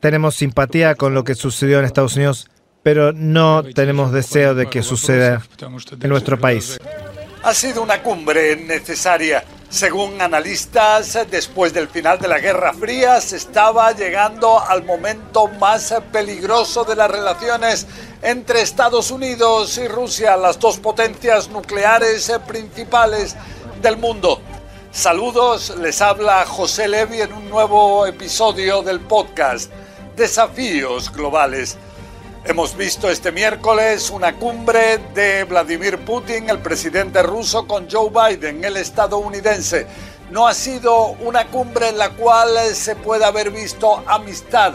Tenemos simpatía con lo que sucedió en Estados Unidos, pero no tenemos deseo de que suceda en nuestro país. Ha sido una cumbre necesaria. Según analistas, después del final de la Guerra Fría, se estaba llegando al momento más peligroso de las relaciones entre Estados Unidos y Rusia, las dos potencias nucleares principales del mundo. Saludos, les habla José Levi en un nuevo episodio del podcast Desafíos Globales. Hemos visto este miércoles una cumbre de Vladimir Putin, el presidente ruso, con Joe Biden, el estadounidense. No ha sido una cumbre en la cual se pueda haber visto amistad,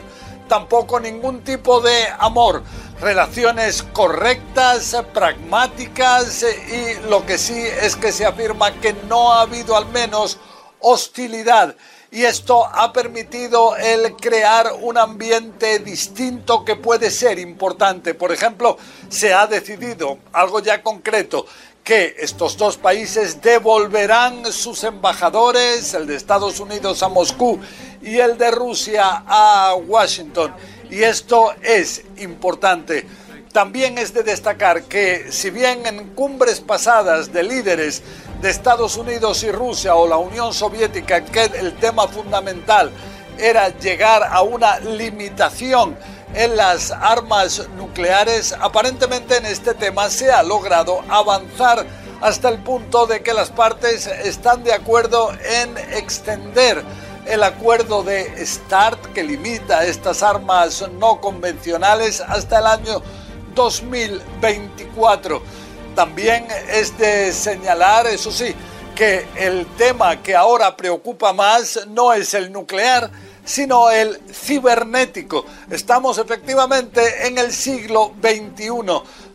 tampoco ningún tipo de amor relaciones correctas, pragmáticas y lo que sí es que se afirma que no ha habido al menos hostilidad y esto ha permitido el crear un ambiente distinto que puede ser importante. Por ejemplo, se ha decidido algo ya concreto que estos dos países devolverán sus embajadores, el de Estados Unidos a Moscú y el de Rusia a Washington y esto es importante. También es de destacar que si bien en cumbres pasadas de líderes de Estados Unidos y Rusia o la Unión Soviética, que el tema fundamental era llegar a una limitación en las armas nucleares, aparentemente en este tema se ha logrado avanzar hasta el punto de que las partes están de acuerdo en extender el acuerdo de START que limita estas armas no convencionales hasta el año 2024. También es de señalar, eso sí, que el tema que ahora preocupa más no es el nuclear, sino el cibernético. Estamos efectivamente en el siglo XXI.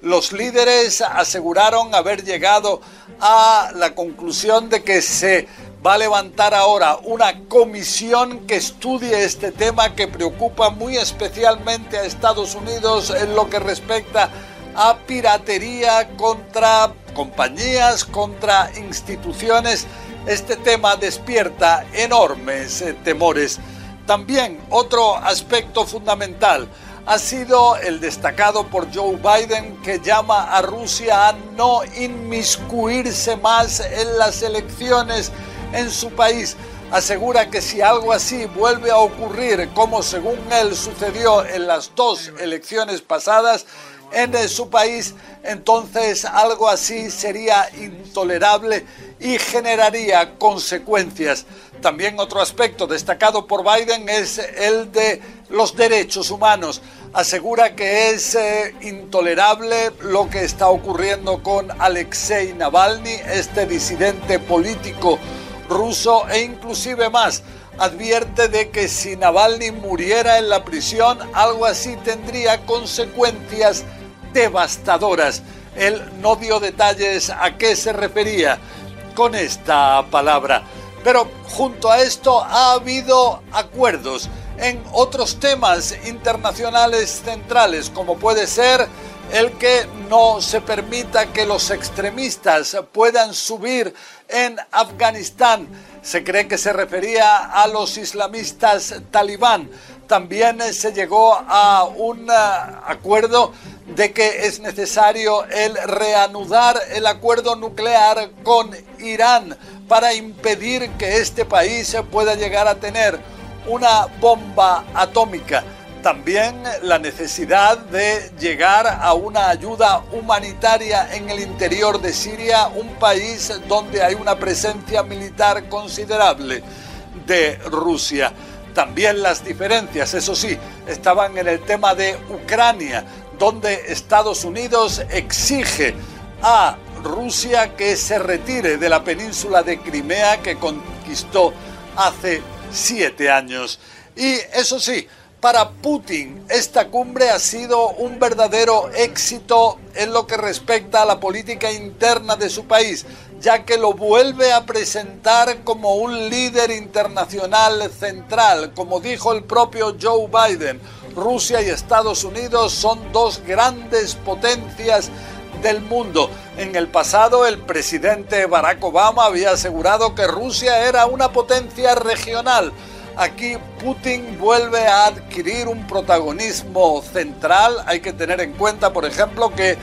Los líderes aseguraron haber llegado a la conclusión de que se va a levantar ahora una comisión que estudie este tema que preocupa muy especialmente a Estados Unidos en lo que respecta a piratería contra compañías, contra instituciones. Este tema despierta enormes eh, temores. También otro aspecto fundamental ha sido el destacado por Joe Biden que llama a Rusia a no inmiscuirse más en las elecciones en su país. Asegura que si algo así vuelve a ocurrir, como según él sucedió en las dos elecciones pasadas en su país, entonces algo así sería intolerable y generaría consecuencias. También otro aspecto destacado por Biden es el de los derechos humanos. Asegura que es eh, intolerable lo que está ocurriendo con Alexei Navalny, este disidente político ruso e inclusive más. Advierte de que si Navalny muriera en la prisión, algo así tendría consecuencias devastadoras. Él no dio detalles a qué se refería con esta palabra. Pero junto a esto ha habido acuerdos en otros temas internacionales centrales, como puede ser el que no se permita que los extremistas puedan subir en Afganistán. Se cree que se refería a los islamistas talibán. También se llegó a un eh, acuerdo de que es necesario el reanudar el acuerdo nuclear con Irán para impedir que este país pueda llegar a tener una bomba atómica. También la necesidad de llegar a una ayuda humanitaria en el interior de Siria, un país donde hay una presencia militar considerable de Rusia. También las diferencias, eso sí, estaban en el tema de Ucrania, donde Estados Unidos exige a Rusia que se retire de la península de Crimea que conquistó hace siete años. Y eso sí, para Putin, esta cumbre ha sido un verdadero éxito en lo que respecta a la política interna de su país, ya que lo vuelve a presentar como un líder internacional central, como dijo el propio Joe Biden. Rusia y Estados Unidos son dos grandes potencias del mundo. En el pasado, el presidente Barack Obama había asegurado que Rusia era una potencia regional. Aquí Putin vuelve a adquirir un protagonismo central. Hay que tener en cuenta, por ejemplo, que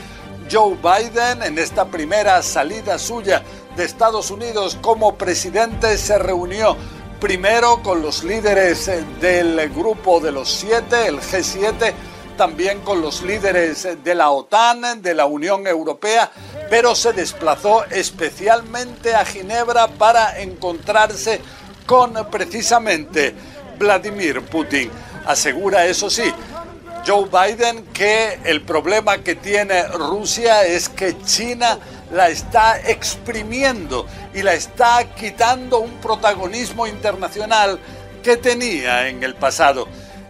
Joe Biden en esta primera salida suya de Estados Unidos como presidente se reunió primero con los líderes del grupo de los siete, el G7, también con los líderes de la OTAN, de la Unión Europea, pero se desplazó especialmente a Ginebra para encontrarse con precisamente Vladimir Putin. Asegura, eso sí, Joe Biden que el problema que tiene Rusia es que China la está exprimiendo y la está quitando un protagonismo internacional que tenía en el pasado.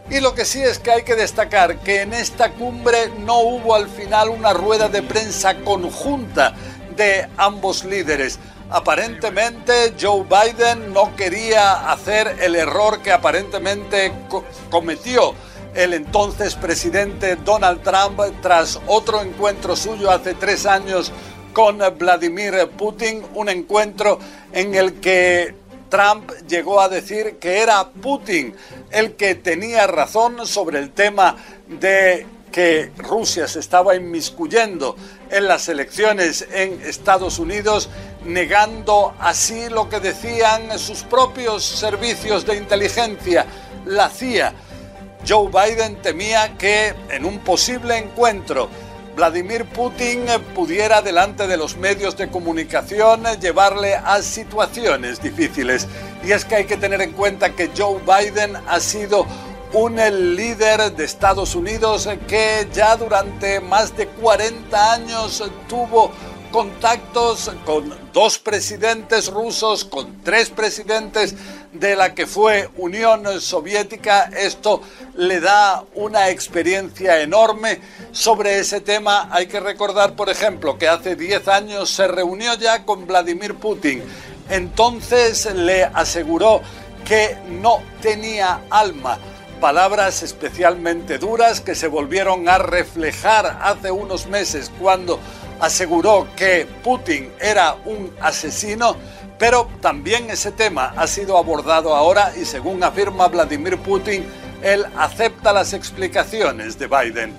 Y lo que sí es que hay que destacar que en esta cumbre no hubo al final una rueda de prensa conjunta de ambos líderes. Aparentemente Joe Biden no quería hacer el error que aparentemente cometió el entonces presidente Donald Trump tras otro encuentro suyo hace tres años con Vladimir Putin, un encuentro en el que Trump llegó a decir que era Putin el que tenía razón sobre el tema de que Rusia se estaba inmiscuyendo en las elecciones en Estados Unidos, negando así lo que decían sus propios servicios de inteligencia, la CIA Joe Biden temía que en un posible encuentro Vladimir Putin pudiera delante de los medios de comunicación llevarle a situaciones difíciles. Y es que hay que tener en cuenta que Joe Biden ha sido un líder de Estados Unidos que ya durante más de 40 años tuvo contactos con dos presidentes rusos, con tres presidentes de la que fue Unión Soviética. Esto le da una experiencia enorme sobre ese tema. Hay que recordar, por ejemplo, que hace 10 años se reunió ya con Vladimir Putin. Entonces le aseguró que no tenía alma palabras especialmente duras que se volvieron a reflejar hace unos meses cuando aseguró que Putin era un asesino, pero también ese tema ha sido abordado ahora y según afirma Vladimir Putin, él acepta las explicaciones de Biden.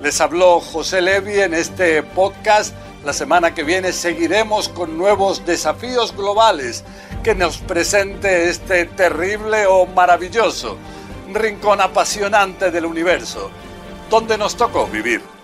Les habló José Levy en este podcast. La semana que viene seguiremos con nuevos desafíos globales que nos presente este terrible o maravilloso rincón apasionante del universo, donde nos tocó vivir.